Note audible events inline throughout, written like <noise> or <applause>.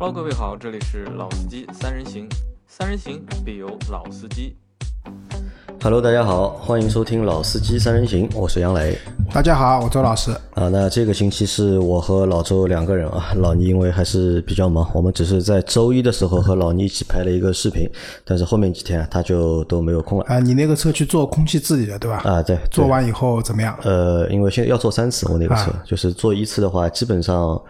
Hello，各位好，这里是老司机三人行，三人行必有老司机。Hello，大家好，欢迎收听《老司机三人行》，我是杨磊大家好，我周老师。啊。那这个星期是我和老周两个人啊，老倪因为还是比较忙，我们只是在周一的时候和老倪一起拍了一个视频，但是后面几天啊他就都没有空了啊，你那个车去做空气治理了，对吧？啊。对，对做完以后怎么样？呃，因为现在要做三次，我那个车、啊就是做一次的话，基本上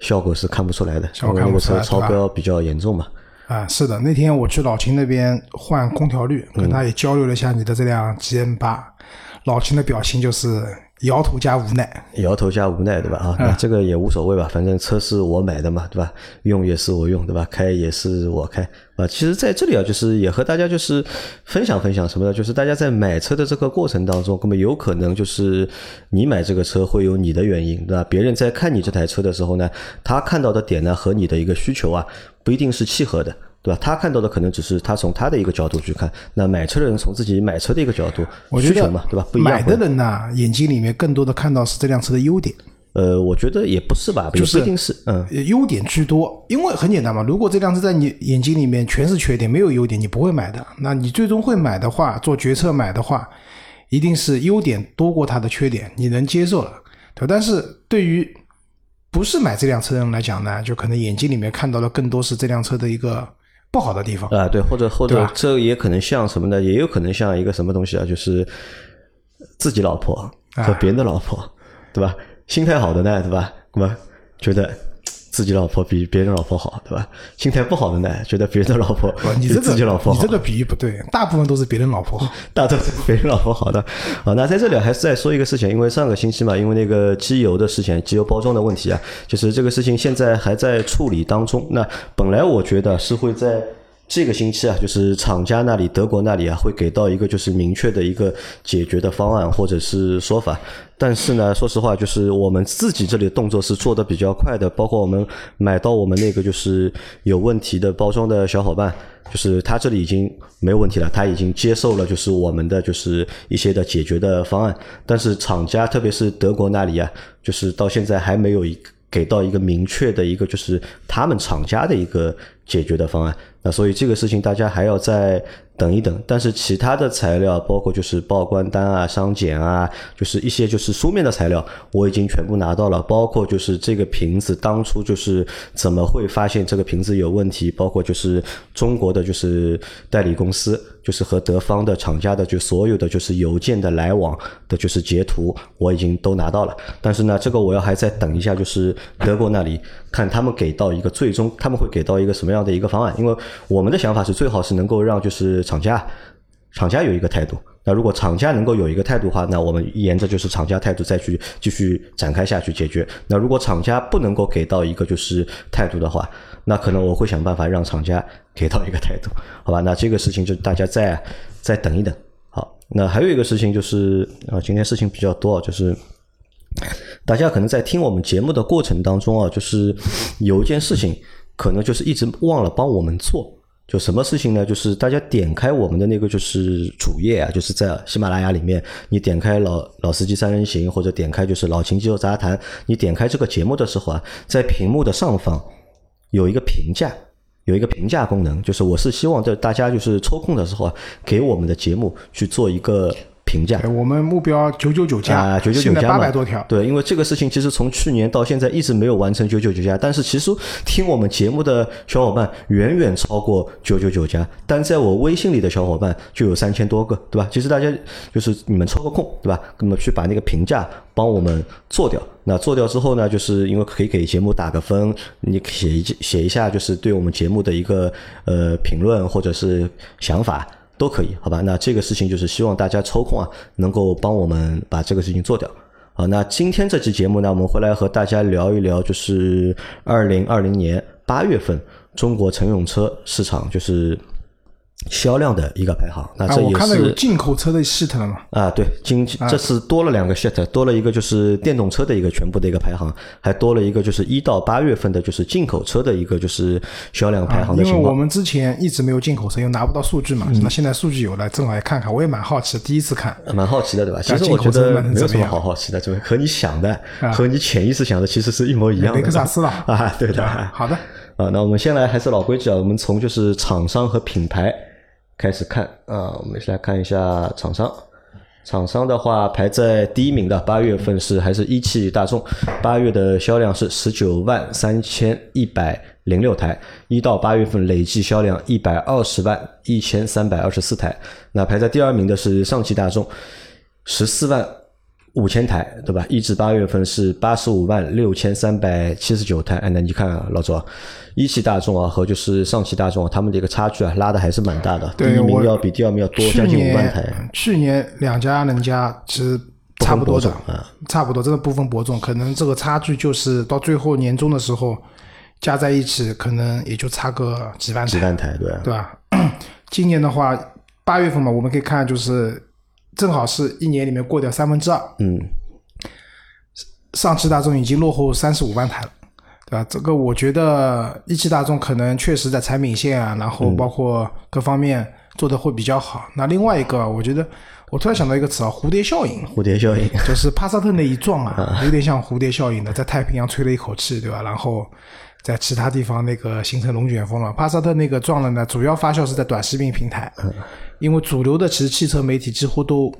效果是看不出来的，效果看不出来超标比较严重嘛。啊，是的，那天我去老秦那边换空调滤，嗯跟他也交流了一下你的这辆 GM 八，老秦的表情就是摇头加无奈。摇头加无奈，对吧？啊，那这个也无所谓吧，反正车是我买的嘛，对吧？用也是我用，对吧？开也是我开啊。其实在这里啊，就是也和大家就是分享分享什么呢？就是大家在买车的这个过程当中，那么有可能就是你买这个车会有你的原因，对吧？别人在看你这台车的时候呢，他看到的点呢和你的一个需求啊，不一定是契合的。对吧？他看到的可能只是他从他的一个角度去看，那买车的人从自己买车的一个角度，我觉得需求嘛，对吧？不一样。买的人呢，眼睛里面更多的看到是这辆车的优点，呃，我觉得也不是吧，也就是不一定是，嗯，呃优点居多。因为很简单嘛，如果这辆车在你眼睛里面全是缺点，没有优点，你不会买的。那你最终会买的话，做决策买的话，一定是优点多过它的缺点，你能接受了，对吧？但是对于不是买这辆车的人来讲呢，就可能眼睛里面看到的更多是这辆车的一个不好的地方。啊，对，或者或者这也可能像什么呢？也有可能像一个什么东西啊，就是自己老婆和别人的老婆，对吧？心态好的呢，对吧？那么觉得自己老婆比别人老婆好，对吧？心态不好的呢，觉得别人的老婆比你这个自己老婆好你这。个比喻不对，大部分都是别人老婆好。大多是别人老婆好的啊。那在这里还是再说一个事情，因为上个星期嘛，因为那个机油的事情，机油包装的问题啊，就是这个事情现在还在处理当中。那本来我觉得是会在。这个星期啊，就是厂家那里、德国那里啊，会给到一个就是明确的一个解决的方案或者是说法。但是呢，说实话，就是我们自己这里的动作是做的比较快的，包括我们买到我们那个就是有问题的包装的小伙伴，就是他这里已经没有问题了，他已经接受了就是我们的就是一些的解决的方案。但是厂家，特别是德国那里啊，就是到现在还没有一个给到一个明确的一个就是他们厂家的一个解决的方案。那所以这个事情大家还要再等一等。但是其他的材料，包括就是报关单啊、商检啊，就是一些就是书面的材料，我已经全部拿到了。包括就是这个瓶子当初就是怎么会发现这个瓶子有问题，包括就是中国的就是代理公司，就是和德方的厂家的就所有的就是邮件的来往的就是截图，我已经都拿到了。但是呢，这个我要还在等一下，就是德国那里看他们给到一个最终他们会给到一个什么样的一个方案，因为我们的想法是最好是能够让就是厂家厂家有一个态度。那如果厂家能够有一个态度的话，那我们沿着就是厂家态度再去继续展开下去解决。那如果厂家不能够给到一个就是态度的话，那可能我会想办法让厂家给到一个态度，<laughs> 好吧？那这个事情就大家再再等一等。好，那还有一个事情就是啊，今天事情比较多，就是大家可能在听我们节目的过程当中啊，就是有一件事情可能就是一直忘了帮我们做。就什么事情呢？就是大家点开我们的那个就是主页啊，就是在喜马拉雅里面，你点开老老司机三人行，或者点开就是老秦肌肉杂谈，你点开这个节目的时候啊，在屏幕的上方有一个评价，有一个评价功能，就是我是希望在大家就是抽空的时候啊，给我们的节目去做一个评价。哎我们目标九九九加啊，九九九加嘛八百多条。对，因为这个事情其实从去年到现在一直没有完成九九九加，但是其实听我们节目的小伙伴远远超过九九九加，但在我微信里的小伙伴就有三千多个，对吧？其实大家就是你们抽个空，对吧？那么去把那个评价帮我们做掉。那做掉之后呢，就是因为可以给节目打个分，你写一写一下，就是对我们节目的一个呃评论或者是想法。都可以，好吧？那这个事情就是希望大家抽空啊，能够帮我们把这个事情做掉。好，那今天这期节目呢，我们会来和大家聊一聊，就是二零二零年八月份中国乘用车市场就是销量的一个排行。那啊，这也我看到有是进口车的 sheet 了嘛？啊，对，今这次多了两个 sheet，多了一个就是电动车的一个全部的一个排行，还多了一个就是一到八月份的就是进口车的一个就是销量排行的因为我们之前一直没有进口车，又拿不到数据嘛。那现在数据有了，正好也看看，我也蛮好奇，第一次看。蛮好奇的，对吧？其实我觉得没有什么好好奇的，对吧？和你想的啊和你潜意识想的其实是一模一样的。雷克萨斯了 <laughs> 啊，对的。好的，啊，那我们先来还是老规矩啊，我们从就是厂商和品牌开始看啊，我们先来看一下厂商。厂商的话排在第一名的八月份是还是一汽大众，八月的销量是十九万三千一百零六台，一到八月份累计销量一百二十万一千三百二十四台。那排在第二名的是上汽大众，十四万。五千台，对吧？一至八月份是八十五万六千三百七十九台。哎，那你看啊，老周，一汽大众啊和就是上汽大众，他们的一个差距啊拉的还是蛮大的。第一名要比第二名要多将近五万台。去年两家人家其实差不多的，差不多，真的不分伯仲，可能这个差距就是到最后年终的时候加在一起，可能也就差个几万台。几万台，对对吧？<coughs> 今年的话，八月份嘛，我们可以看就是。正好是一年里面过掉三分之二，嗯，上汽大众已经落后三十五万台了，对吧？这个我觉得一汽大众可能确实在产品线啊，然后包括各方面做的会比较好。那另外一个，我觉得我突然想到一个词啊，蝴蝶效应。蝴蝶效应 <laughs> 就是帕萨特那一撞 <laughs> 啊，有点像蝴蝶效应的，在太平洋吹了一口气，对吧？然后在其他地方那个形成龙卷风了。帕萨特那个撞了呢，主要发酵是在短视频平台。因为主流的其实汽车媒体几乎都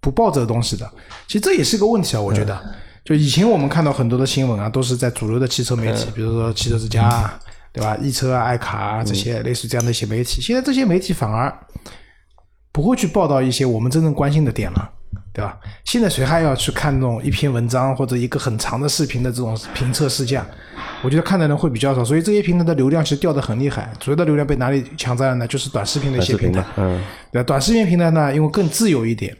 不报这个东西的，其实这也是个问题啊。我觉得，就以前我们看到很多的新闻啊，都是在主流的汽车媒体，比如说汽车之家，对吧？易车啊、爱卡啊这些类似这样的一些媒体，现在这些媒体反而不会去报道一些我们真正关心的点了。对吧？现在谁还要去看那种一篇文章或者一个很长的视频的这种评测试驾？我觉得看的人会比较少，所以这些平台的流量其实掉的很厉害。主要的流量被哪里抢占了呢？就是短视频的一些平台。嗯，对，短视频平台呢，因为更自由一点，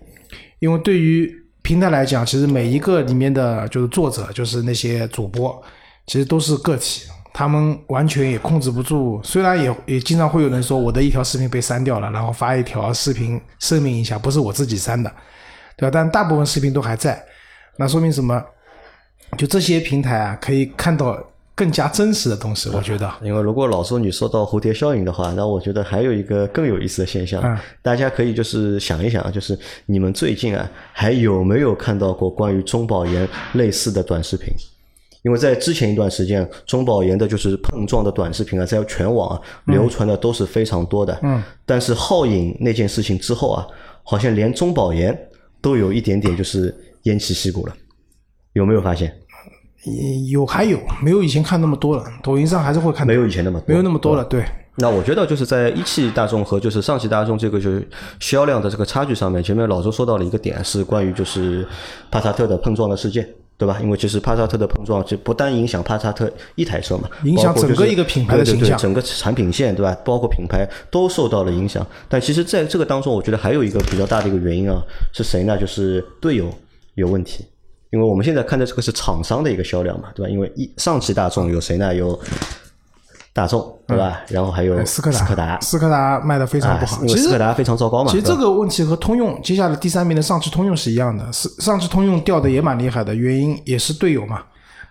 因为对于平台来讲，其实每一个里面的就是作者，就是那些主播，其实都是个体，他们完全也控制不住。虽然也也经常会有人说我的一条视频被删掉了，然后发一条视频声明一下，不是我自己删的。对吧？但大部分视频都还在，那说明什么？就这些平台啊，可以看到更加真实的东西。我觉得，因为如果老说你说到蝴蝶效应的话，那我觉得还有一个更有意思的现象，大家可以就是想一想啊，就是你们最近啊，还有没有看到过关于中保研类似的短视频？因为在之前一段时间，中保研的就是碰撞的短视频啊，在全网啊流传的都是非常多的。嗯。但是皓影那件事情之后啊，好像连中保研。都有一点点就是偃旗息鼓了，有没有发现？有还有，没有以前看那么多了。抖音上还是会看，没有以前那么没有那么多了。对。那我觉得就是在一汽大众和就是上汽大众这个就是销量的这个差距上面，前面老周说到了一个点，是关于就是帕萨特的碰撞的事件。对吧？因为其实帕萨特的碰撞就不单影响帕萨特一台车嘛，影响整个一个品牌的形象，整个产品线，对吧？包括品牌都受到了影响。但其实在这个当中，我觉得还有一个比较大的一个原因啊，是谁呢？就是队友有问题。因为我们现在看的这个是厂商的一个销量嘛，对吧？因为一上汽大众有谁呢？有。大众对吧？然后还有斯柯达，斯柯达。斯柯达卖的非常不好，因为斯柯达非常糟糕嘛。其实这个问题和通用接下来第三名的上汽通用是一样的，是上汽通用掉的也蛮厉害的，原因也是队友嘛，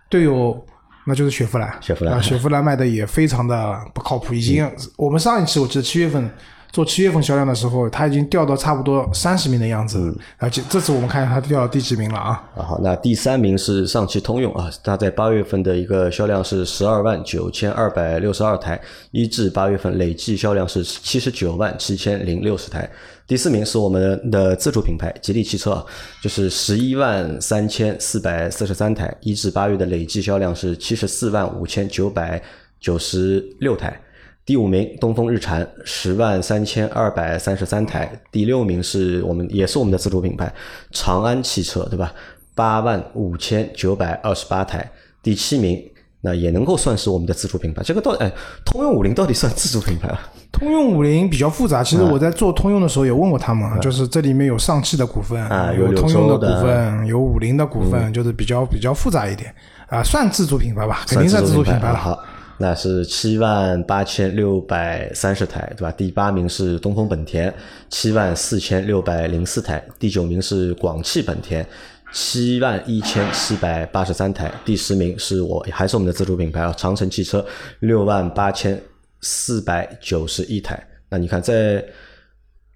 队友那就是雪佛兰，雪佛兰。啊，雪佛兰卖的也非常的不靠谱，已经我们上一期我记得七月份。做七月份销量的时候，它已经掉到差不多三十名的样子，而且这次我们看它掉到第几名了啊？啊好，那第三名是上汽通用啊，它在八月份的一个销量是十二万九千二百六十二台，一至八月份累计销量是七十九万七千零六十台。第四名是我们的自主品牌吉利汽车啊，就是十一万三千四百四十三台，一至八月的累计销量是七十四万五千九百九十六台。第五名，东风日产十万三千二百三十三台。第六名是我们也是我们的自主品牌长安汽车，对吧？八万五千九百二十八台。第七名，那也能够算是我们的自主品牌。这个到哎，通用五菱到底算自主品牌啊？通用五菱比较复杂。其实我在做通用的时候也问过他们，就是这里面有上汽的股份啊，有通用的股份，有五菱的股份，就是比较比较复杂一点啊，算自主品牌吧，肯定算自主品牌了。好。那是七万八千六百三十台，对吧？第八名是东风本田，七万四千六百零四台。第九名是广汽本田，七万一千七百八十三台。第十名是我还是我们的自主品牌啊，长城汽车，六万八千四百九十一台。那你看，在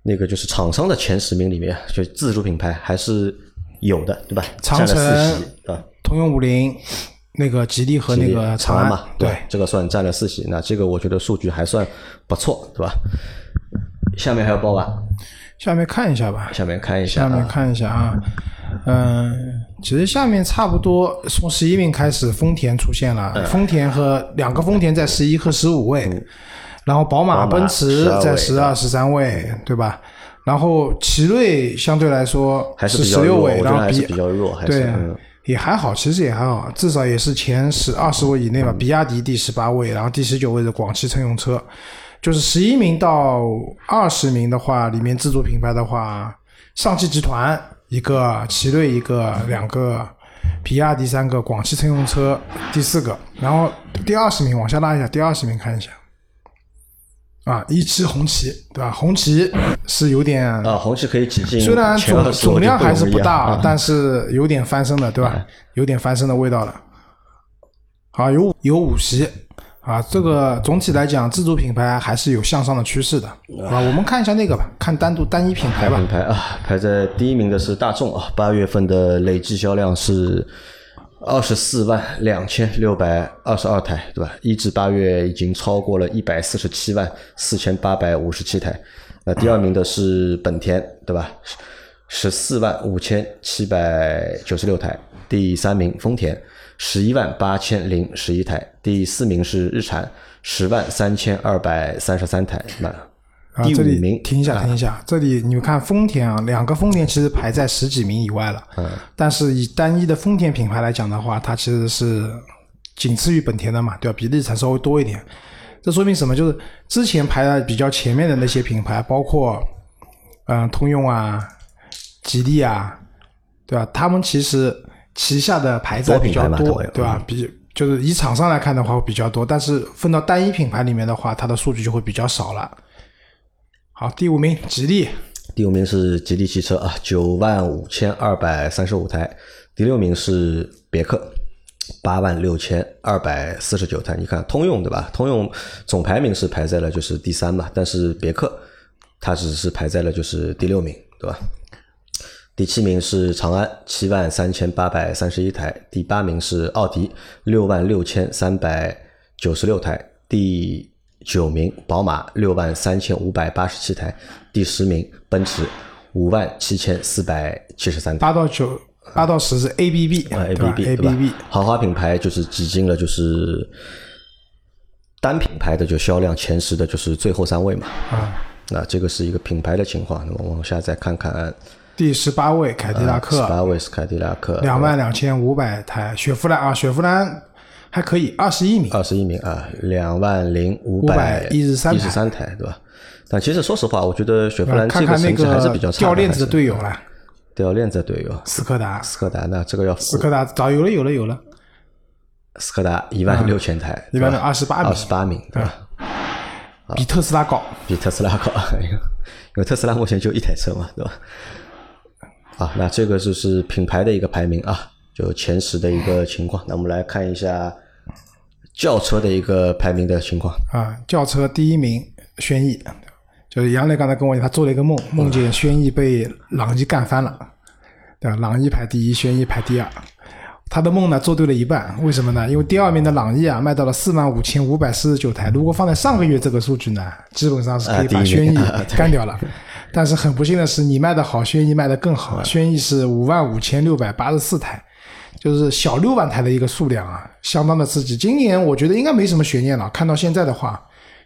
那个就是厂商的前十名里面，就自主品牌还是有的，对吧？长城啊，通用五菱。那个吉利和那个长安长嘛，对，这个算占了四席，那这个我觉得数据还算不错，对吧？下面还有报吧？下面看一下吧。下面看一下，下面看一下啊，嗯，其实下面差不多从十一名开始，丰田出现了，丰田和两个丰田在十一和十五位，然后宝马、奔驰在十二、十三位，对吧？然后奇瑞相对来说还是十六位，然后比比较弱，对，也还好，其实也还好，至少也是前十二十位以内吧。比亚迪第十八位，然后第十九位的广汽乘用车。就是十一名到二十名的话，里面自主品牌的话，上汽集团一个，奇瑞一个，两个，比亚迪三个，广汽乘用车第四个，然后第二十名往下拉一下，第二十名看一下，啊，一期红旗，对吧？红旗是有点啊，红旗可以挤进，虽然总总量还是不大，但是有点翻身的，对吧？有点翻身的味道了。好，有有五席。啊，这个总体来讲，自主品牌还是有向上的趋势的啊。我们看一下那个吧，看单独单一品牌吧。品牌啊，排在第一名的是大众啊，八月份的累计销量是二十四万两千六百二十二台，对吧？一至八月已经超过了一百四十七万四千八百五十七台。那第二名的是本田，对吧？十四万五千七百九十六台。第三名丰田。十一万八千零十一台，第四名是日产，十万三千二百三十三台。那第五名，停一下，停一下，这里你们看丰田啊，两个丰田其实排在十几名以外了。嗯。但是以单一的丰田品牌来讲的话，它其实是仅次于本田的嘛，对吧？比例才稍微多一点。这说明什么？就是之前排在比较前面的那些品牌，包括嗯通用啊、吉利啊，对吧？他们其实。旗下的牌子比较多，对吧？比就是以厂商来看的话会比较多，但是分到单一品牌里面的话，它的数据就会比较少了。好，第五名，吉利。第五名是吉利汽车啊，九万五千二百三十五台。第六名是别克，八万六千二百四十九台。你看，通用对吧？通用总排名是排在了就是第三嘛，但是别克它只是排在了就是第六名，对吧？第七名是长安，七万三千八百三十一台；第八名是奥迪，六万六千三百九十六台；第九名宝马，六万三千五百八十七台；第十名奔驰，五万七千四百七十三台。八到九，八到十是 ABB，啊 ABB，ABB，？豪华品牌就是挤进了，就是单品牌的就销量前十的，就是最后三位嘛。啊，那这个是一个品牌的情况。那么往下再看看。第十八位凯迪拉克，十八位是凯迪拉克，两万两千五百台。雪佛兰啊，雪佛兰还可以，二十一名，二十一名啊，两万零五百一十三一十三台，对吧？但其实说实话，我觉得雪佛兰这个成绩还是比较差。掉链子的队友了，掉链子的队友，斯柯达，斯柯达，那这个要斯柯达早有了，有了，有了。斯柯达一万六千台，一万二十八名，二十八名，对吧？比特斯拉高，比特斯拉高，<laughs> 因为特斯拉目前就一台车嘛，对吧？啊，那这个就是品牌的一个排名啊，就前十的一个情况。那我们来看一下轿车的一个排名的情况啊。轿车第一名轩逸，就是杨磊刚才跟我讲，他做了一个梦，梦见轩逸被朗逸干翻了，对吧？朗逸排第一，轩逸排第二。他的梦呢做对了一半，为什么呢？因为第二名的朗逸啊卖到了四万五千五百四十九台，如果放在上个月这个数据呢，基本上是可以把轩逸 <laughs> 干掉了。但是很不幸的是，你卖的好，轩逸卖的更好。轩逸是五万五千六百八十四台，就是小六万台的一个数量啊，相当的刺激。今年我觉得应该没什么悬念了。看到现在的话。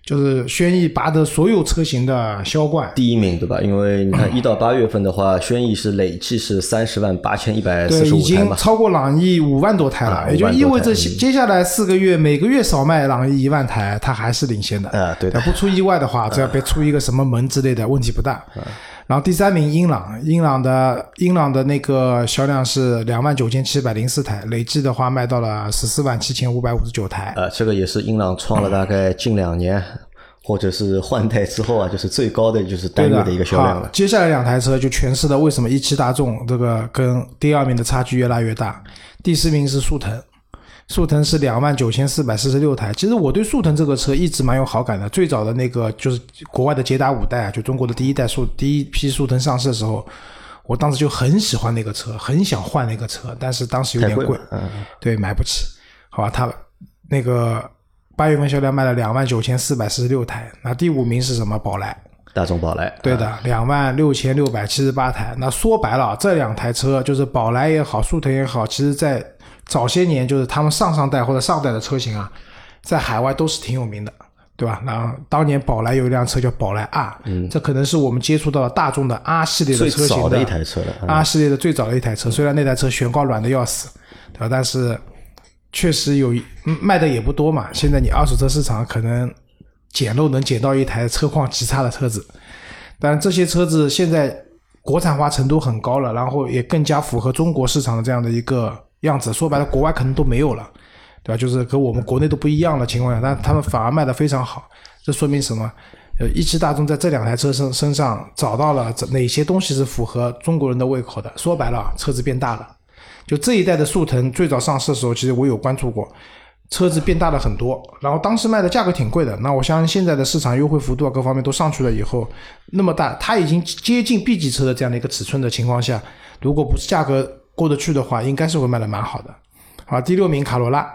就是轩逸拔得所有车型的销冠第一名，对吧？因为你看一到八月份的话，轩逸是累计是三十万八千一百四十五台已经超过朗逸五万多台了，也就意味着接下来四个月每个月少卖朗逸一万台，它还是领先的。啊，对的。不出意外的话，只要别出一个什么门之类的问题不大。然后第三名英朗，英朗的英朗的那个销量是两万九千七百零四台，累计的话卖到了十四万七千五百五十九台。呃，这个也是英朗创了大概近两年或者是换代之后啊，就是最高的就是单月的一个销量了。接下来两台车就诠释了为什么一汽大众这个跟第二名的差距越拉越大。第四名是速腾。速腾是两万九千四百四十六台。其实我对速腾这个车一直蛮有好感的。最早的那个就是国外的捷达五代啊，就中国的第一代速第一批速腾上市的时候，我当时就很喜欢那个车，很想换那个车，但是当时有点贵，对，买不起。好吧，它那个八月份销量卖了两万九千四百四十六台。那第五名是什么？宝来，大众宝来，对的，两万六千六百七十八台。那说白了，这两台车就是宝来也好，速腾也好，其实在早些年就是他们上上代或者上代的车型啊，在海外都是挺有名的。对吧？然后当年宝来有一辆车叫宝来 R，嗯，这可能是我们接触到大众的 R 系列的车型的一台车了。R 系列的最早的一台车，虽然那台车悬挂软的要死，对吧？但是确实有卖的也不多嘛。现在你二手车市场可能捡漏能捡到一台车况极差的车子，但这些车子现在国产化程度很高了，然后也更加符合中国市场的这样的一个样子。说白了，国外可能都没有了。对吧？就是和我们国内都不一样的情况下，但他们反而卖的非常好，这说明什么？呃，一汽大众在这两台车身身上找到了哪些东西是符合中国人的胃口的？说白了，车子变大了。就这一代的速腾最早上市的时候，其实我有关注过，车子变大了很多，然后当时卖的价格挺贵的。那我相信现在的市场优惠幅度啊，各方面都上去了以后，那么大，它已经接近 B 级车的这样的一个尺寸的情况下，如果不是价格过得去的话，应该是会卖的蛮好的。好，第六名卡罗拉。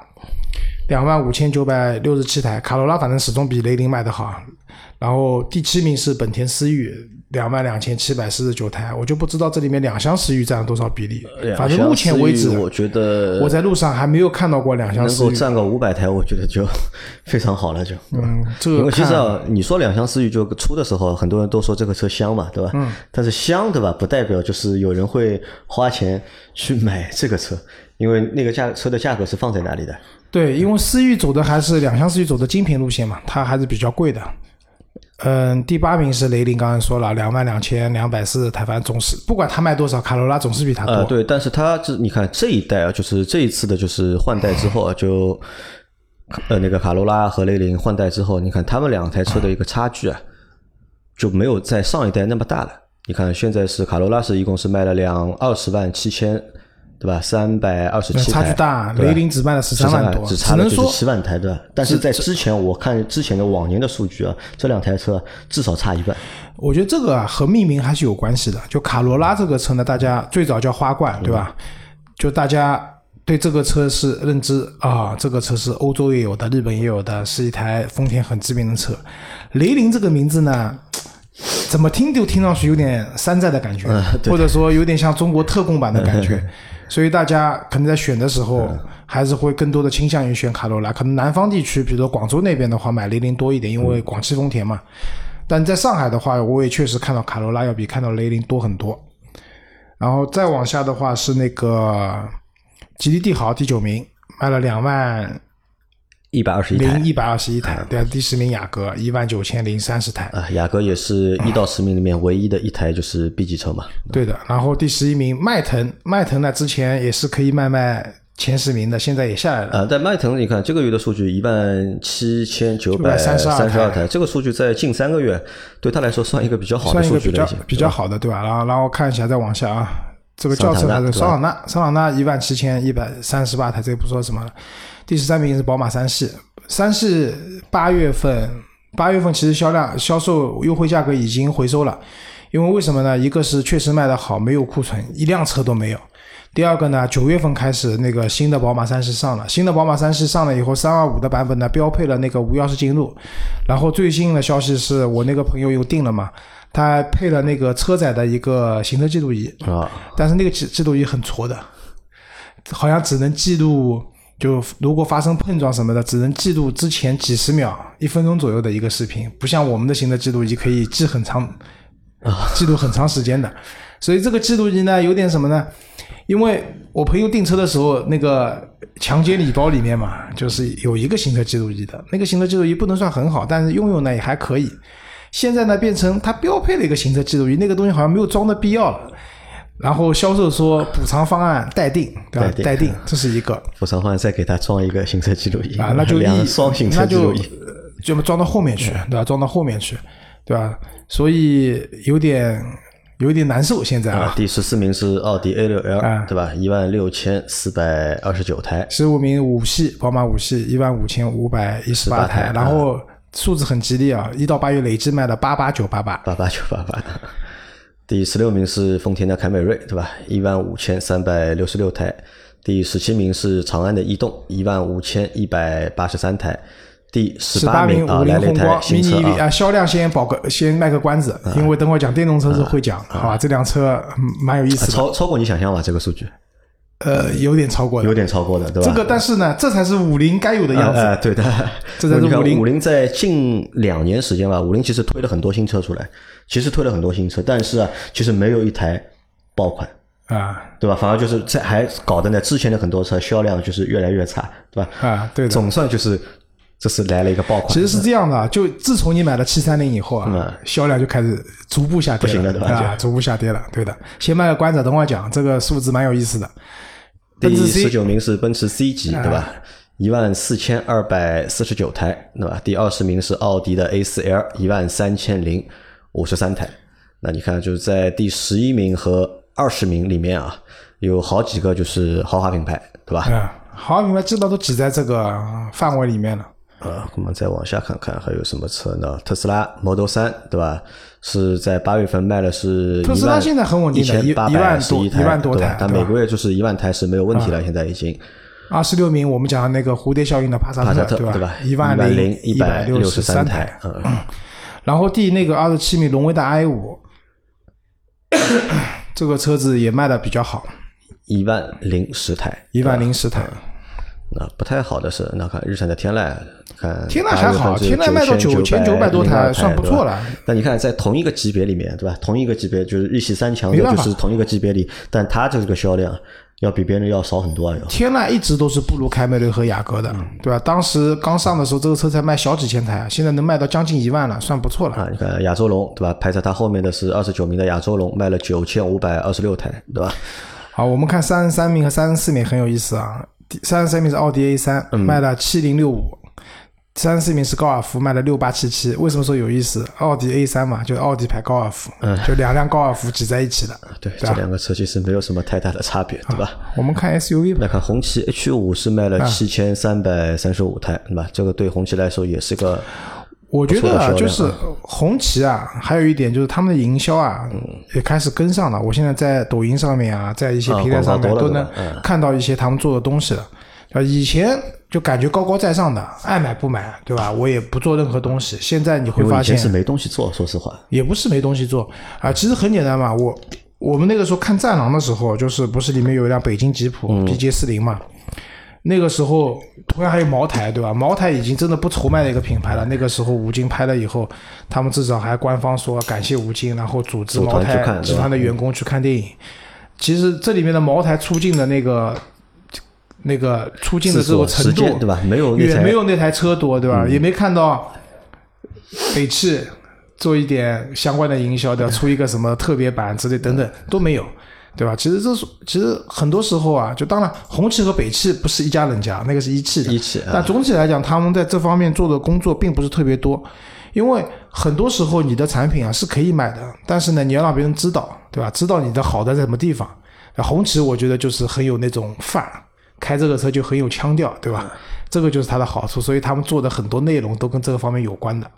两万五千九百六十七台，卡罗拉反正始终比雷凌卖的好。然后第七名是本田思域，两万两千七百四十九台，我就不知道这里面两厢思域占了多少比例。反正目前为止，我觉得我在路上还没有看到过两厢思域能够占个五百台，我觉得就非常好了，就。嗯，这个因为其实啊，你说两厢思域就出的时候，很多人都说这个车香嘛，对吧？嗯。但是香，对吧？不代表就是有人会花钱去买这个车，因为那个价车的价格是放在哪里的？对，因为思域走的还是两厢思域走的精品路线嘛，它还是比较贵的。嗯，第八名是雷凌，刚才说了两万两千两百四十台，反正总是不管它卖多少，卡罗拉总是比它多。呃，对，但是它这你看这一代啊，就是这一次的就是换代之后啊，<sighs> 就呃那个卡罗拉和雷凌换代之后，你看他们两台车的一个差距啊，就没有在上一代那么大了。你看现在是卡罗拉是一共是卖了两二十万七千。对吧？三百二十七台，差距大。雷凌只卖了十三万多，只差了就是七万台，对吧？但是在之前，我看之前的往年的数据啊，这两台车至少差一半。我觉得这个啊和命名还是有关系的。就卡罗拉这个车呢，大家最早叫花冠，对吧？就大家对这个车是认知啊，这个车是欧洲也有的，日本也有的，是一台丰田很知名的车。雷凌这个名字呢？怎么听就听上去有点山寨的感觉，<laughs> 或者说有点像中国特供版的感觉。<laughs> 所以大家可能在选的时候，还是会更多的倾向于选卡罗拉。可能南方地区，比如说广州那边的话，买雷凌多一点，因为广汽丰田嘛。但在上海的话，我也确实看到卡罗拉要比看到雷凌多很多。然后再往下的话是那个吉利帝豪第九名，卖了两万。一百二十一台，零一百二十一台，对啊，第十名雅阁一万九千零三十台。啊，雅阁也是一到十名里面唯一的一台就是 B 级车嘛。对的，然后第十一名迈腾，迈腾呢之前也是可以卖卖前十名的，现在也下来了。啊。但迈腾，你看这个月的数据一万七千九百三十二台，这个数据在近三个月对他来说算一个比较好的数据了，比较好的对吧？然后然后看一下再往下啊，这个轿车还是桑塔纳，桑塔纳一万七千一百三十八台，这不说什么了。第十三名是宝马三系，三系八月份八月份其实销量销售优惠价格已经回收了，因为为什么呢？一个是确实卖的好，没有库存，一辆车都没有。第二个呢，九月份开始那个新的宝马三系上了，新的宝马三系上了以后，三二五的版本呢标配了那个无钥匙进入，然后最新的消息是我那个朋友又订了嘛，他还配了那个车载的一个行车记录仪啊，但是那个记记录仪很挫的，好像只能记录。就如果发生碰撞什么的，只能记录之前几十秒、一分钟左右的一个视频，不像我们的行车记录仪可以记很长，<laughs> 记录很长时间的。所以这个记录仪呢，有点什么呢？因为我朋友订车的时候，那个强奸礼包里面嘛，就是有一个行车记录仪的，那个行车记录仪不能算很好，但是用用呢也还可以。现在呢，变成它标配了一个行车记录仪，那个东西好像没有装的必要了。然后销售说补偿方案待定，对吧？待定，这是一个补偿方案，再给他装一个行车记录仪啊，那就 <laughs> 两双行车记录仪，就装到后面去，对吧？装到后面去，对吧？所以有点有点难受，现在啊。第十四名是奥迪 A 六 L，对吧？一万六千四百二十九台。十五名五系，宝马五系一万五千五百一十八台，然后数字很吉利啊，一到八月累计卖了八八九八八，八八九八八。第十六名是丰田的凯美瑞，对吧？一万五千三百六十六台。第十七名是长安的逸动，一万五千一百八十三台。第十十八名啊，五菱来了一台宏光新车啊，啊，销量先保个先卖个关子，因为等会儿讲电动车时候会讲，好吧？这辆车嗯蛮有意思的，超超过你想象吧？这个数据呃，有点超过的有。点超过的，对吧？这个，但是呢，这才是五菱该有的样子。呃，对的，<laughs> 这才是五菱五菱在近两年时间吧，五菱其实推了很多新车出来，其实推了很多新车，但是啊，其实没有一台爆款，啊对吧？反而就是在还搞得呢，之前的很多车销量就是越来越差，对吧？啊，对的。总算就是这次来了一个爆款，其实是这样的，就自从你买了七三零以后啊，销量就开始逐步下跌不行了对吧啊，逐步下跌了，对的。先卖个关子，等会儿讲这个数字蛮有意思的。奔第驰十九名是奔驰 C 级，对吧？一万四千二百四十九台，对吧？第二十名是奥迪的 A 四 L，一万三千零五十三台。那你看，就是在第十一名和二十名里面啊，有好几个就是豪华品牌，对吧？嗯，豪华品牌基本上都挤在这个范围里面了。呃，我们再往下看看还有什么车呢？特斯拉 Model 三，对吧？是在八月份卖的是特斯拉现在很稳定的一一一万多一万多台但每个月就是一万台是没有问题了，现在已经。二十六名，我们讲的那个蝴蝶效应的帕萨特对对吧？一万零一百六十三台，嗯，然后第那个二十七名荣威的 i 五，这个车子也卖的比较好，一万零十台，一万零十台。那不太好的是，那看日产的天籁，看天籁还好8月份只有天籁卖到9900 9900多台台算不错了。那你看在同一个级别里面，对吧？同一个级别就是日系三强就是同一个级别里，但它这个销量要比别人要少很多啊，天籁一直都是不如凯美瑞和雅阁的，嗯对吧？当时刚上的时候，这个车才卖小几千台，现在能卖到将近一万了，算不错了。啊，你看亚洲龙对吧？排在它后面的是二十九名的亚洲龙，卖了九千五百二十六台，对吧？好，我们看三十三名和三十四名很有意思啊。第三十三名是奥迪 A 三、嗯卖了七零六五，三十四名是高尔夫，卖了六八七七。为什么说有意思？奥迪 A 三嘛，就是奥迪牌高尔夫，嗯就两辆高尔夫挤在一起的。嗯对，这两个车其实没有什么太大的差别，对吧？我们看 SUV 吧，那看红旗 H 五是卖啊了七千三百三十五台，对吧？这个对红旗来说也是个我觉得啊，就是红旗啊，还有一点就是他们的营销啊，嗯也开始跟上了。我现在在抖音上面啊，在一些啊平台上面都能看到一些他们做的东西了。啊，以前就感觉高高在上的，爱买不买，对吧？我也不做任何东西。现在你会发现是没东西做，说实话。也不是没东西做啊，其实很简单嘛。我我们那个时候看《战狼》的时候，就是不是里面有一辆北京吉普嗯 PJ 四零嘛？那个时候同样还有茅台，对吧？茅台已经真的不愁卖的一个品牌了。那个时候吴京拍了以后，他们至少还官方说感谢吴京，然后组织茅台集团的员工去看电影。其实这里面的茅台出镜的那个那个出镜的这个程度时间，对吧？没有那远没有那台车多，对吧？也没看到北汽做一点相关的营销的，出一个什么特别版之类等等都没有，对吧？其实这是其实很多时候啊，就当然红旗和北汽不是一家人家，那个是一汽的，一汽啊但总体来讲，他们在这方面做的工作并不是特别多，因为很多时候你的产品啊是可以买的，但是呢，你要让别人知道，对吧？知道你的好在什么地方。那红旗我觉得就是很有那种范儿，开这个车就很有腔调，对吧？这个就是它的好处，所以他们做的很多内容都跟这个方面有关的。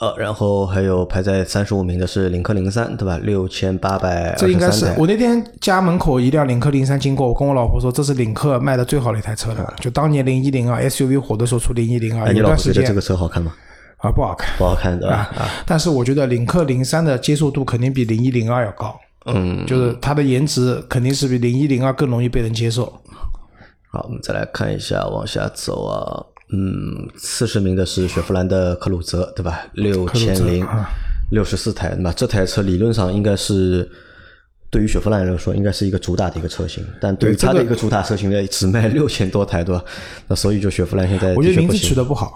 呃，然后还有排在三十五名的是领克零三，对吧？六千八百这应该是。我那天家门口一辆领克零三经过，我跟我老婆说这是领克卖的最好的一台车了。就当年零一零二 SUV 火的时候出零一零二，哎，你有段时间老婆觉得这个车好看吗？啊不好看。不好看，对吧？啊，但是我觉得领克零三的接受度肯定比零一零二要高，嗯，就是它的颜值肯定是比零一零二更容易被人接受。好，我们再来看一下，往下走啊。嗯，四十名的是雪佛兰的科鲁泽，对吧？六千零六十四台，那么这台车理论上应该是对于雪佛兰来说，应该是一个主打的一个车型，但对于它的一个主打车型呢，只卖六千多台，对吧？那所以就雪佛兰现在我觉得名字的确不行取得不好，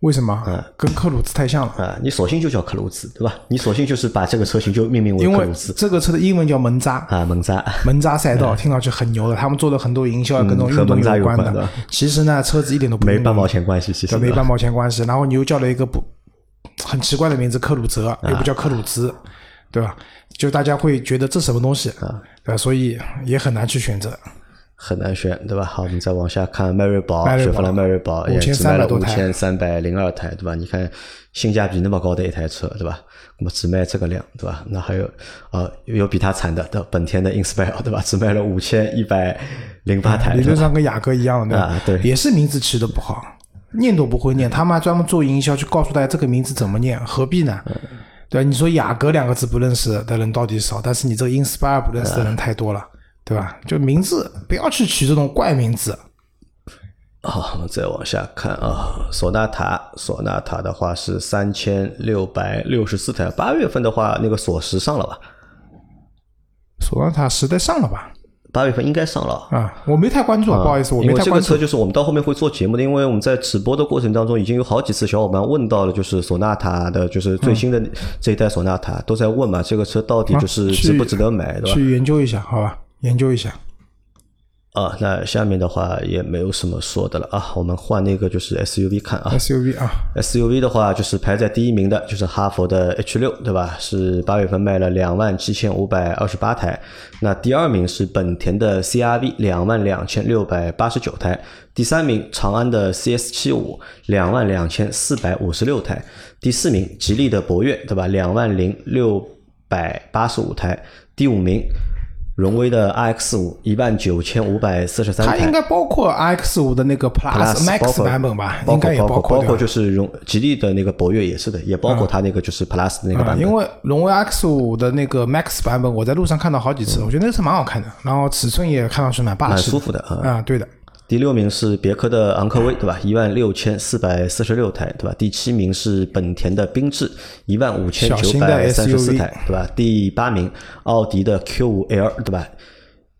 为什么？跟克鲁兹太像了。啊，你索性就叫克鲁兹，对吧？你索性就是把这个车型就命名为克鲁兹这个车的英文叫门扎，啊，蒙扎。门扎赛道听上去很牛的，他们做了很多营销啊跟这种运动有关的。其实呢，车子一点都不没半毛钱关系，其实，没半毛钱关系。然后你又叫了一个不很奇怪的名字克鲁泽，啊又不叫克鲁兹，对吧？就大家会觉得这什么东西啊？对吧？所以也很难去选择。很难选，对吧？好，我们再往下看，迈锐宝，雪佛兰迈锐宝也只5300卖了五千三百零二台，对吧？你看性价比那么高的一台车，对吧？那么只卖这个量，对吧？那还有啊、有比它惨的，的本田的 Inspire，对吧？只卖了五千一百零八台，理？论上跟雅阁一样的，对吧？啊对也是名字起的不好，念都不会念，他妈专门做营销去告诉大家这个名字怎么念，何必呢？嗯对吧？你说雅阁两个字不认识的人到底少，但是你这个 Inspire 不认识的人太多了，对吧？就名字不要去取这种怪名字。好，我们再往下看啊，索纳塔，索纳塔的话是三千六百六十四台，八月份的话，那个锁十上了吧？索纳塔时代上了吧？八月份应该上了。啊，我没太关注，不好意思，我没太关注这个车。就是我们到后面会做节目的，因为我们在直播的过程当中，已经有好几次小伙伴问到了，就是索纳塔的，就是最新的这一代索纳塔，都在问嘛，这个车到底就是啊值不值得买，对吧？去研究一下，好吧？研究一下。啊，那下面的话也没有什么说的了啊，我们换那个就是 SUV 看啊。SUV 啊，SUV 的话，就是排在第一名的，就是哈佛的 H 六，对吧？是八月份卖了两万七千五百二十八台。那第二名是本田的 CRV，两万两千六百八十九台。第三名长安的 CS 七五，两万两千四百五十六台。第四名吉利的博越，对吧？两万零六百八十五台。第五名荣威的 RX 五，一万九千五百四十三台。它应该包括 RX 五的那个 Plus Plus Max 版本吧？包应该也包括，包括就是荣吉利的那个博越也是的，也包括它那个就是 Plus 的那个啊，版本。因为荣威 RX 五的那个 Max 版本，我在路上看到好几次，我觉得那个车蛮好看的，然后尺寸也看上去蛮霸蛮气，舒服的啊。啊，对的，第六名是别克的昂科威，对吧？一万六千四百四十六台，对吧？第七名是本田的缤智，一万五千九百三十四台，对吧？第八名奥迪的 Q 五 L，对吧？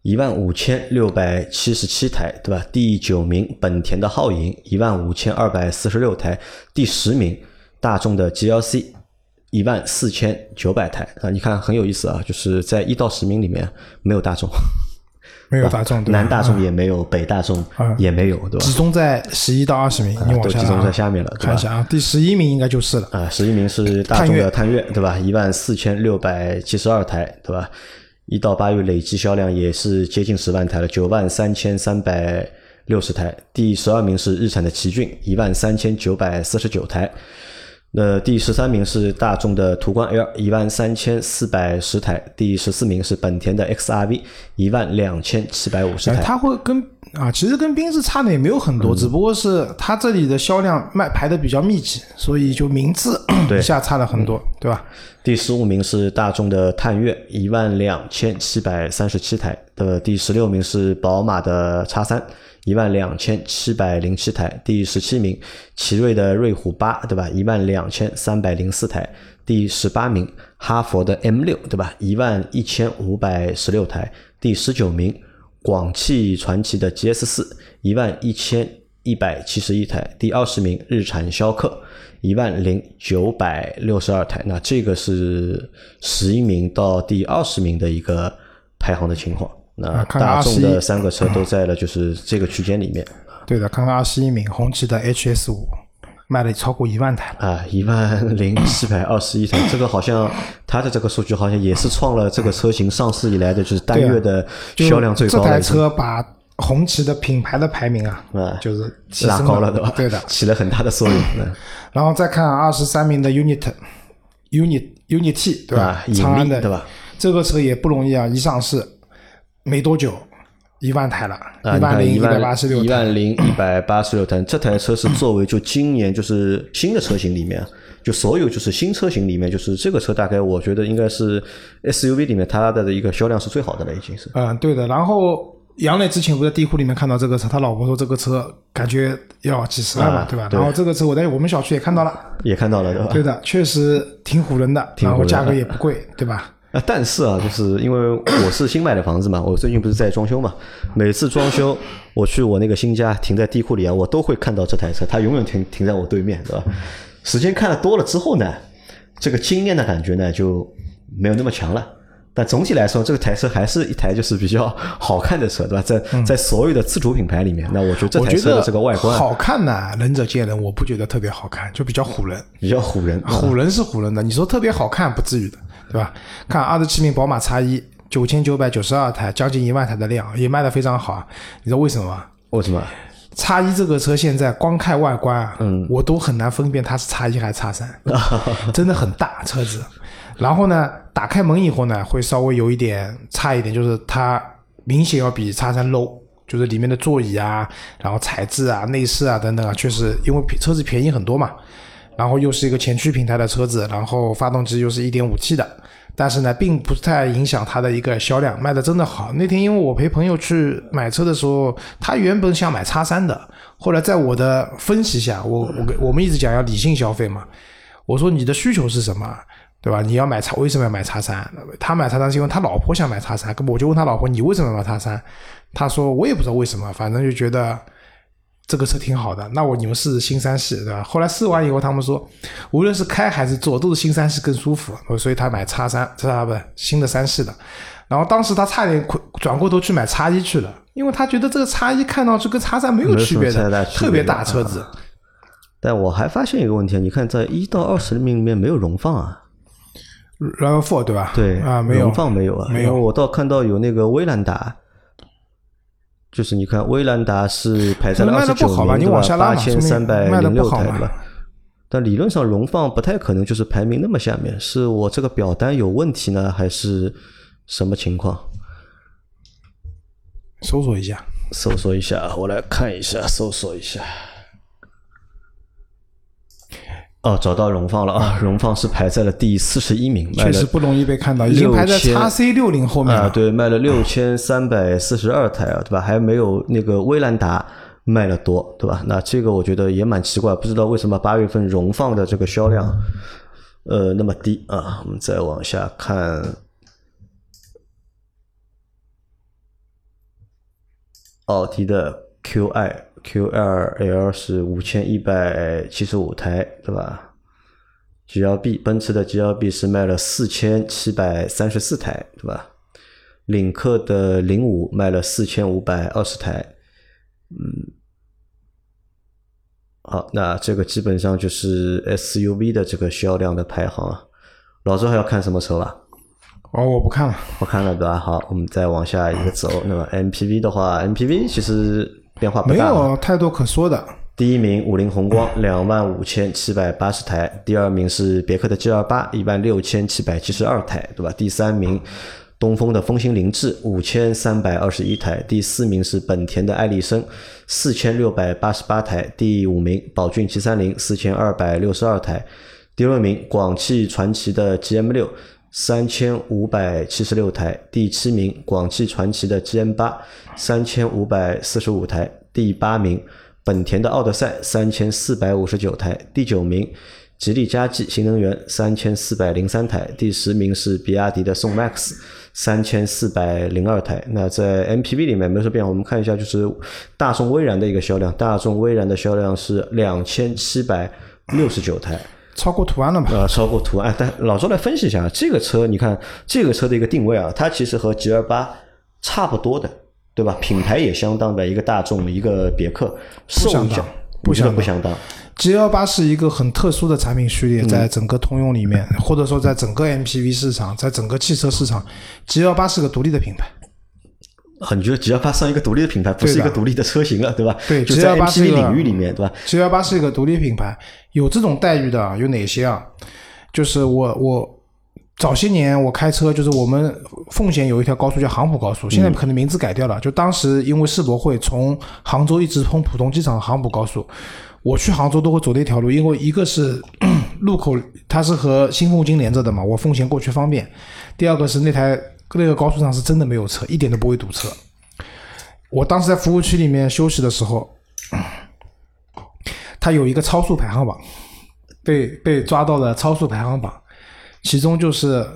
一万五千六百七十七台，对吧？第九名本田的皓影，一万五千二百四十六台。第十名大众的 GLC，一万四千九百台啊！你看很有意思啊，就是在一到十名里面没有大众。没有大众，南大众也没有，北大众啊也没有，对吧？集中在十一到二十名，你往下都集中啊在下面了，看一？下啊，第十一名应该就是了，啊，十一名是大众的探岳，对吧？一万四千六百七十二台，对吧？一到八月累计销量也是接近十万台了，九万三千三百六十台。第十二名是日产的奇骏，一万三千九百四十九台。那第十三名是大众的途观 L，一万三千四百十台。第十四名是本田的 XRV，一万两千七百五十哎，台。它会跟啊，其实跟缤智差的也没有很嗯多，只不过是它这里的销量卖排的比较密集，所以就名字对一下差了很多，对吧？第十五名是大众的探岳，一万两千七百三十七台的。第十六名是宝马的叉三，一万两千七百零七台。第十七名奇瑞的瑞虎八，对吧？一万两千三百零四台。第十八名哈佛的 M 六，对吧？一万一千五百十六台。第十九名广汽传祺的 GS 四，一万一千一百七十一台。第二十名日产逍客。一万零九百六十二台，那这个是十一名到第二十名的一个排行的情况。那大众的三个车都在了，就是这个区间里面对的，看看二十一名红旗的 HS 五卖了超过一万台了。啊，一万零七百二十一台，这个好像它的这个数据好像也是创了这个车型上市以来的就是单月的销量最高这台的一次，车把红旗的品牌的排名啊，嗯就是拉高了，对吧？对的。起了很大的作用。<laughs> 嗯然后再看二十三名的 Unit Unit Unity 对吧啊？长安的对吧？这个车也不容易啊，一上市没多久一万台了，啊，一万零一百八十六台。一万零一百八十六台，这台车是作为就今年就是新的车型里面，就所有就是新车型里面，就是这个车大概我觉得应该是 SUV 里面它的一个销量是最好的了，已经是。嗯，对的。然后杨磊之前不在地库里面看到这个车，他老婆说这个车感觉要几十万吧，对吧？然后这个车我在我们小区也看到了，也看到了，对吧？对的，确实挺唬人的，然后价格也不贵，对吧？啊，<laughs> 但是啊，就是因为我是新买的房子嘛，我最近不是在装修嘛，每次装修我去我那个新家停在地库里啊，我都会看到这台车，它永远停停在我对面，对吧？时间看的多了之后呢，这个惊艳的感觉呢就没有那么强了。但总体来说，这个台车还是一台就是比较好看的车，对吧？在在所有的自主品牌里面，那我觉得这台车的这个外观啊好看呢，仁者见仁，我不觉得特别好看，就比较唬人。比较唬人。唬人是唬人的，你说特别好看不至于的，对吧？看二十七名宝马叉一，九千九百九十二台，将近一万台的量，也卖得非常好啊。你知道为什么吗？为什么？叉一这个车现在光看外观啊，嗯，我都很难分辨它是叉一还是叉三，<laughs> 真的很大车子。然后呢，打开门以后呢，会稍微有一点差一点，就是它明显要比叉三 low，就是里面的座椅啊，然后材质啊、内饰啊等等啊，确实因为车子便宜很多嘛。然后又是一个前驱平台的车子，然后发动机又是一点五 T 的。但是呢，并不太影响它的一个销量，卖的真的好。那天因为我陪朋友去买车的时候，他原本想买叉三的，后来在我的分析下，我我我们一直讲要理性消费嘛。我说你的需求是什么，对吧？你要买叉，为什么要买叉三？他买叉三是因为他老婆想买叉三，我就问他老婆，你为什么要买叉三？他说我也不知道为什么，反正就觉得。这个车挺好的，那我你们试试新三系，对吧？后来试完以后，他们说，无论是开还是坐，都是新三系更舒服，所以他买叉三，知道不？新的三系的。然后当时他差点转过头去买叉一去了，因为他觉得这个叉一看上去跟叉三没有区别的，特别大车子。但我还发现一个问题，你看在一到二十名里面没有荣放啊，RAV4 对吧？对啊，没有荣放没有啊，没有。我倒看到有那个威兰达。就是你看，威兰达是排在了二十九名，对吧？八千三百零六台，对吧？但理论上荣放不太可能就是排名那么下面，是我这个表单有问题呢，还是什么情况？搜索一下，搜索一下，我来看一下，搜索一下。哦，找到荣放了啊！荣放是排在了第四十一名，确实不容易被看到，已经排在叉 C 六零后面啊。对，卖了六千三百四十二台啊，对吧？还没有那个威兰达卖的多，对吧？那这个我觉得也蛮奇怪，不知道为什么八月份荣放的这个销量呃那么低啊。我们再往下看，奥迪的 QI。Q2L 是五千一百七十五台，对吧？GLB 奔驰的 GLB 是卖了四千七百三十四台，对吧？领克的零五卖了四千五百二十台，嗯，好，那这个基本上就是 SUV 的这个销量的排行啊。老周还要看什么车吧？哦，我不看了，不看了，对吧？好，我们再往下一个走。那么 MPV 的话，MPV 其实。变化不大，没有太多可说的。第一名五菱宏光两万五千七百八十台，第二名是别克的 G 二八一万六千七百七十二台，对吧？第三名东风的风行凌志五千三百二十一台，第四名是本田的艾力绅四千六百八十八台，第五名宝骏七三零四千二百六十二台，第六名广汽传祺的 GM 六。三千五百七十六台，第七名广汽传祺的 GM 八，三千五百四十五台，第八名本田的奥德赛，三千四百五十九台，第九名吉利嘉际新能源，三千四百零三台，第十名是比亚迪的宋 MAX，<laughs> 三千四百零二台。那在 MPV 里面没什么变化，我们看一下就是大众威然的一个销量，大众威然的销量是两千七百六十九台。超过途安了嘛？呃，超过途安。但老周来分析一下，这个车，你看这个车的一个定位啊，它其实和 G 二八差不多的，对吧？品牌也相当的一个大众，一个别克，不相当，不相不相当。G 二八是一个很特殊的产品序列，在整个通用里面，或者说在整个 MPV 市场，在整个汽车市场，G 二八是个独立的品牌。很觉得 G 幺八算一个独立的品牌，不是一个独立的车型了，对吧？对幺八是领域里面，对吧？G 幺八是一个独立品牌，有这种待遇的有哪些啊？就是我我早些年我开车，就是我们奉贤有一条高速叫杭浦高速，现在可能名字改掉了。就当时因为世博会从杭州一直通浦东机场杭浦高速，我去杭州都会走那条路，因为一个是 <clears throat> 路口它是和新凤金连着的嘛，我奉贤过去方便；第二个是那台。那个高速上是真的没有车，一点都不会堵车。我当时在服务区里面休息的时候，<clears throat> 他有一个超速排行榜，被被抓到了超速排行榜，其中就是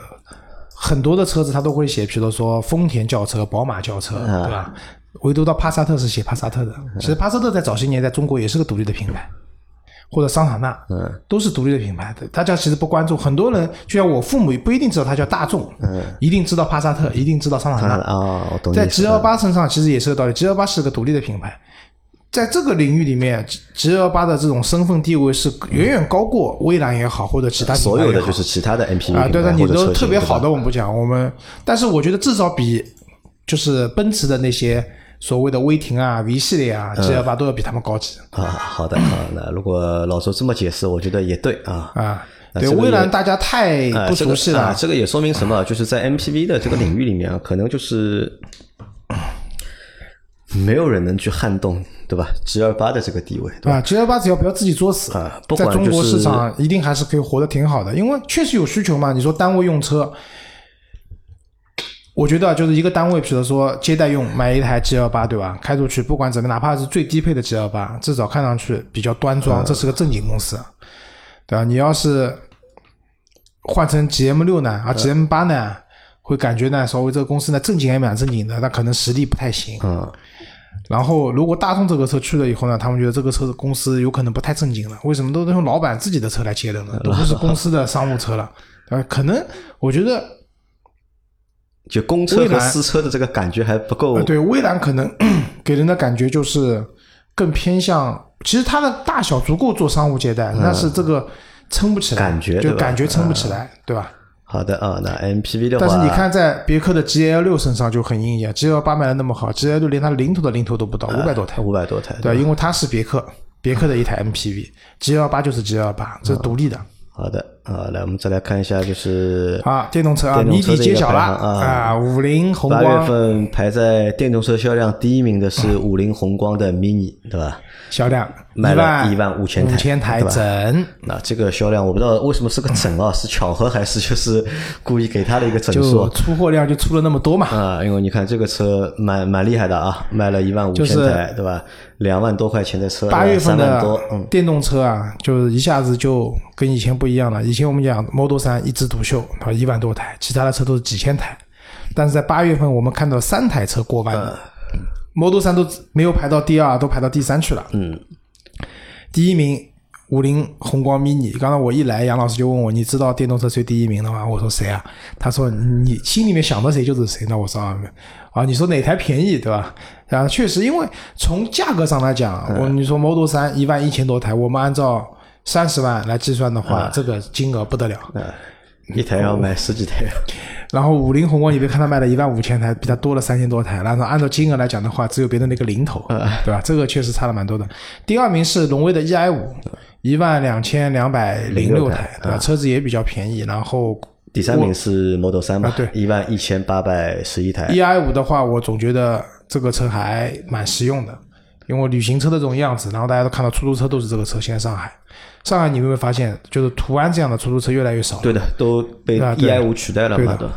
很多的车子他都会写，比如说丰田轿车、宝马轿车，对吧？唯独到帕萨特是写帕萨特的。其实帕萨特在早些年在中国也是个独立的品牌。或者桑塔纳，嗯，都是独立的品牌的，大家其实不关注。很多人就像我父母不一定知道它叫大众，嗯，一定知道帕萨特，一定知道桑塔纳啊。我懂。在 G L 八身上其实也是个道理，G L 八是个独立的品牌，在这个领域里面，G L 八的这种身份地位是远远高过蔚来也好，或者其他所有的就是其他的 MPV 啊，对的，你都特别好的我们不讲，我们但是我觉得至少比就是奔驰的那些所谓的威霆啊、V 系列啊、G L 八都要比他们高级啊，好的啊，那如果老周这么解释，我觉得也对啊。啊。对，那这个也蔚蓝大家太不熟悉了，啊这个也说明什么？就是在 MPV 的这个领域里面啊，可能就是没有人能去撼动，对吧？G 二八的这个地位，对吧？啊，G L 八只要不要自己作死，啊不在中国市场一定还是可以活得挺好的，因为确实有需求嘛。你说单位用车，我觉得就是一个单位，比如说接待用买一台 G L 八，对吧？开出去不管怎么，哪怕是最低配的 G L 八，至少看上去比较端啊庄，这是个正经公司，对吧？你要是换成 G M 六呢，啊 G M 八呢，会感觉呢稍微这个公司呢正经还蛮正经的，但可能实力不太行。嗯，然后，如果大众这个车去了以后呢，他们觉得这个车公司有可能不太正经了。为什么都是用老板自己的车来接的呢？都不是公司的商务车了。呃，可能我觉得，就公车和私车的这个感觉还不够呃，对蔚蓝可能 <clears throat> 给人的感觉就是更偏向，其实它的大小足够做商务接待，但是这个撑不起来，感觉就感觉撑不起来，对吧？好的啊。那 MPV 的话，但是你看，在别克的 GL 六身上就很硬一，GL 八卖的那么好，GL 六连它零头的零头都不到，五百多台。五百多台，对，因为它是别克，别克的一台 MPV，G L 八就是 G L 八，这是独立的。好的啊，来我们再来看一下，就是啊，电动车啊，谜底揭晓了啊啊！五菱宏光八月份排在电动车销量第一名的是五菱宏光的 mini，对吧？销量卖了一万五千台五千台吧整，那这个销量我不知道为什么是个整啊，<laughs> 是巧合还是就是故意给他的一个整数出货量就出了那么多嘛。啊？因为你看这个车蛮蛮厉害的啊，卖了一万五就是千台，对吧？两万多块钱的车，八月份的电动车啊，就是一下子就跟以前不一样了。以前我们讲 Model 三一枝独秀，啊，一万多台，其他的车都是几千台。但是在八月份，我们看到三台车过万的、Model 三都没有排到第二，都排到第三去了。嗯，第一名五菱宏光 mini。刚才我一来，杨老师就问我，你知道电动车谁第一名的吗？我说谁啊？他说你心里面想到谁就是谁。那我说啊，啊，你说哪台便宜对吧？啊，确实，因为从价格上来讲，我你说 Model 三一万一千多台，我们按照三十万来计算的话，这个金额不得了。一台要买十几台，<laughs> 然后五菱宏光，你别看它卖了一万五千台，比它多了三千多台。然后按照金额来讲的话，只有别的那个零头，对吧？这个确实差了蛮多的。第二名是荣威的 EI 五，一万两千两百零六台，对吧？车子也比较便宜。然后第三名是 Model 三吧，啊对一万一千八百十一台，EI 五的话，我总觉得这个车还蛮实用的，因为旅行车的这种样子，然后大家都看到出租车都是这个车。现在上海，上海你有没有发现，就是途安这样的出租车越来越少？对的，都被啊对 EI 五取代了嘛，对的对吧。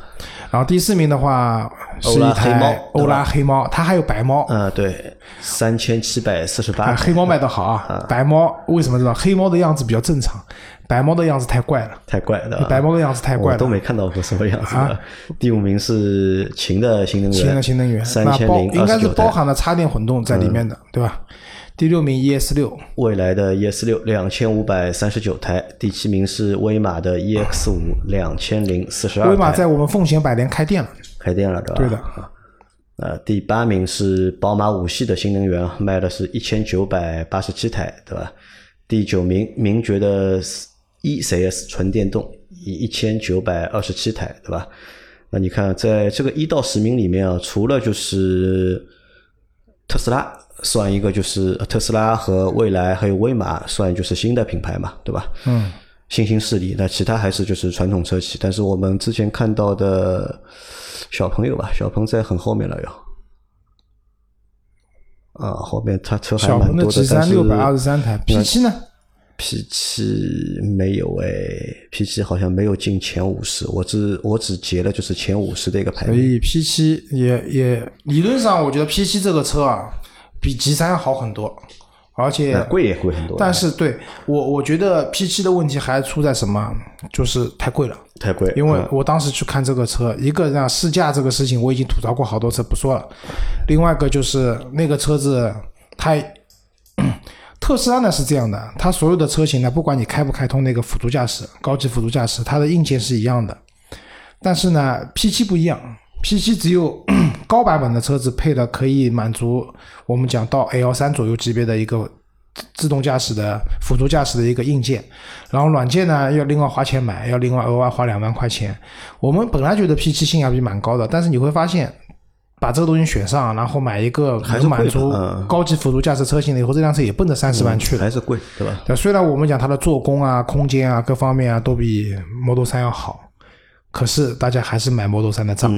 然后第四名的话是一台黑猫欧拉黑猫，它还有白猫。嗯，对，三千七百四十啊，八，黑猫卖的好啊，白猫为什么知道？黑猫的样子比较正常，白猫的样子太怪了，太怪了，白猫的样子太怪了。我都没看到过什么样子的啊。第五名是秦的新能源，秦的新能源，三千零应。该是包含了插电混动在里面的，对吧？第六名 ES 六，未来的 ES 六两千五百三十九台，第七名是威马的 EX 五 <laughs> 两千零四十二台，威马在我们奉贤百联开店了，开店了，对吧？对的。呃，第八名是宝马五系的新能源，卖的是一千九百八十七台，对吧？第九名名爵的 ECS 纯电动以一千九百二十七台，对吧？那你看，在这个一到十名里面啊，除了就是特斯拉算一个，就是呃特斯拉和蔚来还有威马算就是新的品牌嘛，对吧？嗯，新兴势力，那其他还是就是传统车企。但是我们之前看到的小朋友吧，小鹏在很后面了哟。啊，后面他车还小鹏的蛮多的但六百二十三台，P 七呢？P 七没有哎，P 七好像没有进前五十，我只我只截了就是前五十的一个排名。所以 P 七也也理论上，我觉得 P 七这个车啊，比 G 三要好很多，而且贵也贵很多，但是对我我觉得 P 七的问题还出在什么？就是太贵了。太贵，因为嗯我当时去看这个车，一个让试驾这个事情我已经吐槽过好多次，不说了。另外一个就是那个车子，它特斯拉呢是这样的，它所有的车型呢，不管你开不开通那个辅助驾驶、高级辅助驾驶，它的硬件是一样的。但是呢，P 七不一样，P 7只有 <clears throat> 高版本的车子配的可以满足我们讲到 L 三左右级别的一个自动驾驶的辅助驾驶的一个硬件，然后软件呢要另外花钱买，要另外额外花两万块钱。我们本来觉得 P 七性价比蛮高的，但是你会发现。把这个东西选上，然后买一个能满足高级辅助驾驶车型的，以后这辆车也奔着三十万去了，还是贵，对吧？虽然我们讲它的做工啊、空间啊各方面啊都比 Model 三要好，可是大家还是买 Model 三的账，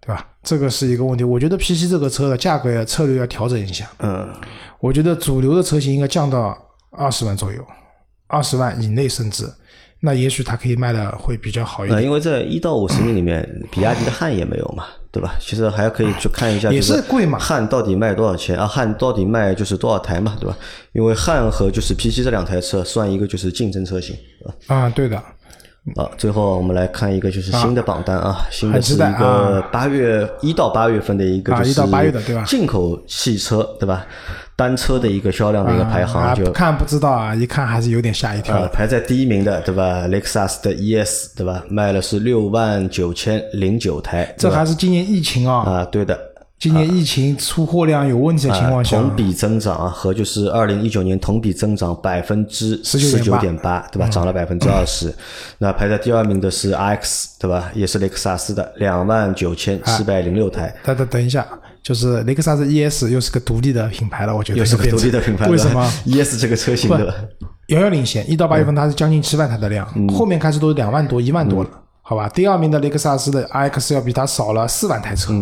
对吧？这个是一个问题。我觉得 P7 这个车的价格策略要调整一下。嗯，我觉得主流的车型应该降到二十万左右，二十万以内甚至。那也许它可以卖的会比较好一点，因为在一到五十名里面，比亚迪的汉也没有嘛，对吧？其实还可以去看一下，也是贵嘛。汉到底卖多少钱啊？汉到底卖就是多少台嘛，对吧？因为汉和就是 P 七这两台车算一个就是竞争车型，啊，对的。啊，最后我们来看一个就是新的榜单啊，新的是一个八月一到八月份的一个就是进口汽车，对吧？单车的一个销量的一个排行，就看不知道啊，一看还是有点吓一跳。排在第一名的，对吧？雷克萨斯的 ES，对吧？卖了是六万九千零九台，这还是今年疫情啊？啊，对的。今年疫情出货量有问题的情况下，同比增长啊，和就是二零一九年同比增长百分之十九点八，对吧？涨了百分之二十。那排在第二名的是 RX，对吧？也是雷克萨斯的两万九千七百零六台。等等等一下。就是雷克萨斯 ES 又是个独立的品牌了，我觉得又是个独立的品牌。为什么 ES 这个车型的遥遥领先？一到八月份它是将近七万台的量，后面开始都是两万多、一万多了，好吧？第二名的雷克萨斯的 RX 要比它少了四万台车。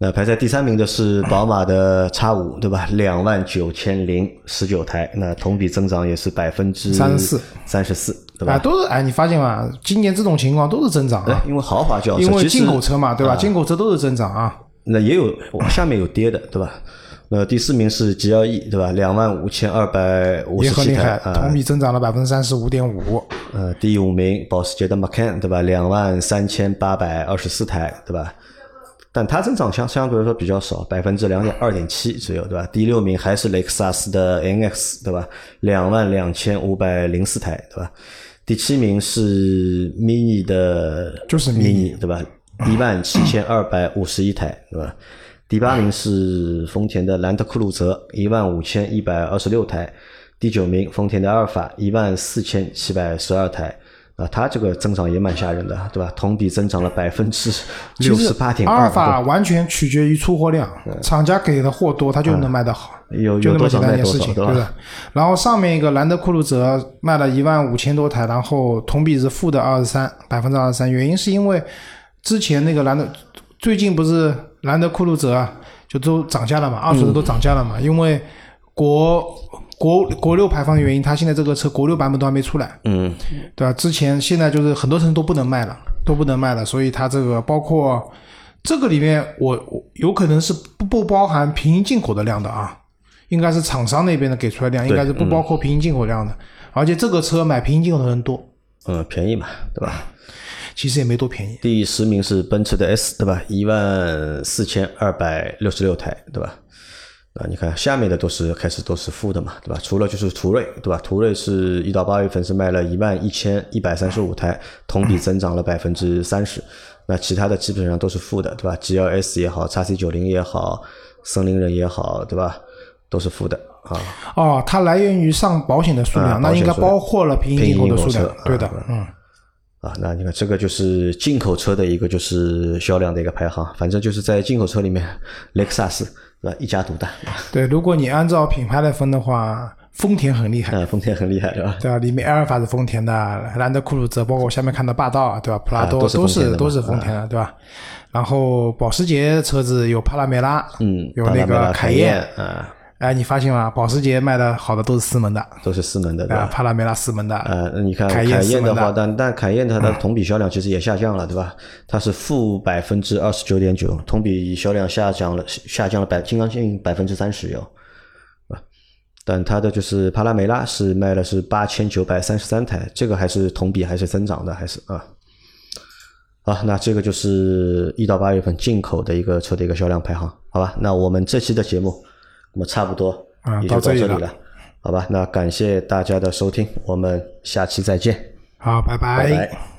那排在第三名的是宝马的 X 五，对吧？两万九千零十九台，那同比增长也是百分之三十四，三十四，对吧？都是哎，你发现吗？今年这种情况都是增长啊，因为豪华轿车，因为进口车嘛，对吧？进口车都是增长啊。那也有下面有跌的，对吧？那第四名是 G L E，对吧？两万五千二百五十七台，同比增长了百分之三十五点五。呃，第五名保时捷的 Macan，对吧？两万三千八百二十四台，对吧？但它增长相相对来说比较少，百分之两点二点七左右，对吧？第六名还是雷克萨斯的 N X，对吧？两万两千五百零四台，对吧？第七名是 Mini 的，就是 Mini，对吧？一万七千二百五十一台，对吧？第八名是丰田的兰德酷路泽，一万五千一百二十六台。第九名丰田的阿尔法，一万四千七百十二台。啊，它这个增长也蛮吓人的，对吧？同比增长了百分之六十八点二。阿尔法完全取决于出货量，厂家给的货多，它就能卖得好，有就那么简单一件事情，对吧？然后上面一个兰德酷路泽卖了一万五千多台，然后同比是负的二十三，百分之二十三，原因是因为。之前那个兰德，最近不是兰德酷路泽啊，就都涨价了嘛，二手的都涨价了嘛，因为国国国六排放的原因，它现在这个车国六版本都还没出来，嗯，对吧？之前现在就是很多车都不能卖了，都不能卖了，所以它这个包括这个里面，我我有可能是不不包含平行进口的量的啊，应该是厂商那边的给出来量，应该是不包括平行进口量的，而且这个车买平行进口的人多，嗯，便宜嘛，对吧？其实也没多便宜。第十名是奔驰的 S，对吧？一万四千二百六十六台，对吧？啊，你看下面的都是开始都是负的嘛，对吧？除了就是途锐，对吧？途锐是一到八月份是卖了一万一千一百三十五台，同比增长了百分之三十。那其他的基本上都是负的，对吧？G L S 也好，叉 C 九零也好，森林人也好，对吧？都是负的啊。哦，它来源于上保险的数量，那应该包括了平行进口的数量，对的，嗯。啊，那你看这个就是进口车的一个就是销量的一个排行，反正就是在进口车里面，雷克萨斯是吧一家独大。<laughs> 对，如果你按照品牌来分的话，丰田很厉害。嗯，丰田很厉害，对吧？对啊，里面阿尔法是丰田的，兰德酷路泽，包括我下面看到霸道，对吧？普拉多都是都是丰田的，对吧？然后保时捷车子有帕拉梅拉，嗯，有那个凯宴，啊。哎，你发现吗？保时捷卖的好的都是四门的，都是四门的，对吧？帕拉梅拉四门的，呃，你看凯宴的话，但但凯宴它的同比销量其实也下降了，对吧？它是负百分之二十九点九，同比销量下降了，下降了百，将近百分之三十有，啊，但它的就是帕拉梅拉是卖了是八千九百三十三台，这个还是同比还是增长的，还是啊，啊，那这个就是一到八月份进口的一个车的一个销量排行，好吧？那我们这期的节目。那么差不多也就到这里了，好吧？那感谢大家的收听，我们下期再见。好，拜拜。